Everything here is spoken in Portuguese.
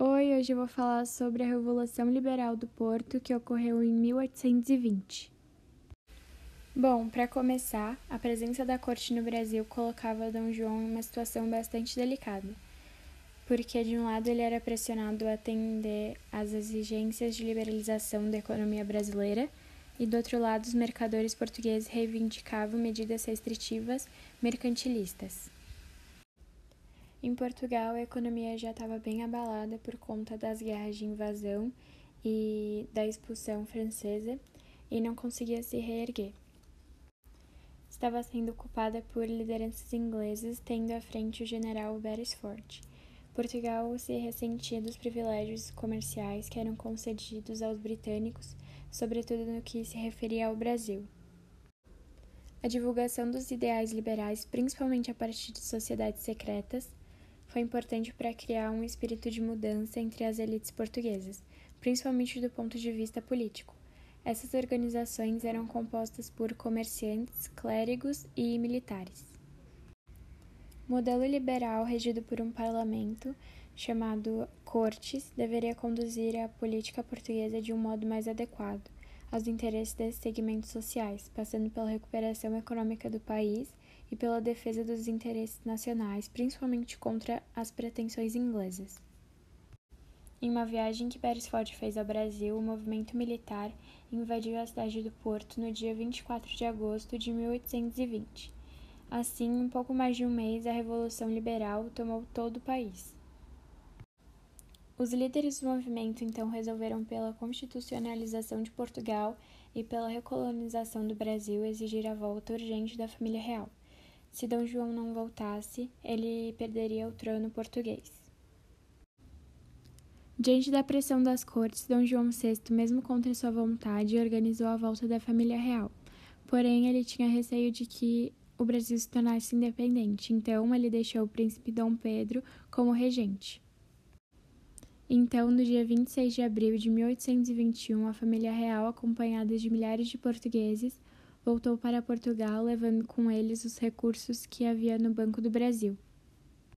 Oi, hoje eu vou falar sobre a Revolução Liberal do Porto que ocorreu em 1820. Bom, para começar, a presença da corte no Brasil colocava Dom João em uma situação bastante delicada, porque de um lado ele era pressionado a atender às exigências de liberalização da economia brasileira, e do outro lado os mercadores portugueses reivindicavam medidas restritivas mercantilistas. Em Portugal, a economia já estava bem abalada por conta das guerras de invasão e da expulsão francesa e não conseguia se reerguer. Estava sendo ocupada por lideranças inglesas, tendo à frente o general Beresford. Portugal se ressentia dos privilégios comerciais que eram concedidos aos britânicos, sobretudo no que se referia ao Brasil. A divulgação dos ideais liberais, principalmente a partir de sociedades secretas, foi importante para criar um espírito de mudança entre as elites portuguesas, principalmente do ponto de vista político. Essas organizações eram compostas por comerciantes, clérigos e militares. Modelo liberal, regido por um parlamento chamado Cortes, deveria conduzir a política portuguesa de um modo mais adequado aos interesses desses segmentos sociais, passando pela recuperação econômica do país e pela defesa dos interesses nacionais, principalmente contra as pretensões inglesas. Em uma viagem que Beresford fez ao Brasil, o movimento militar invadiu a cidade do Porto no dia 24 de agosto de 1820. Assim, em pouco mais de um mês, a Revolução Liberal tomou todo o país. Os líderes do movimento então resolveram, pela constitucionalização de Portugal e pela recolonização do Brasil, exigir a volta urgente da família real. Se Dom João não voltasse, ele perderia o trono português. Diante da pressão das cortes, Dom João VI, mesmo contra sua vontade, organizou a volta da família real. Porém, ele tinha receio de que o Brasil se tornasse independente, então ele deixou o príncipe Dom Pedro como regente. Então, no dia 26 de abril de 1821, a família real, acompanhada de milhares de portugueses, voltou para Portugal, levando com eles os recursos que havia no Banco do Brasil.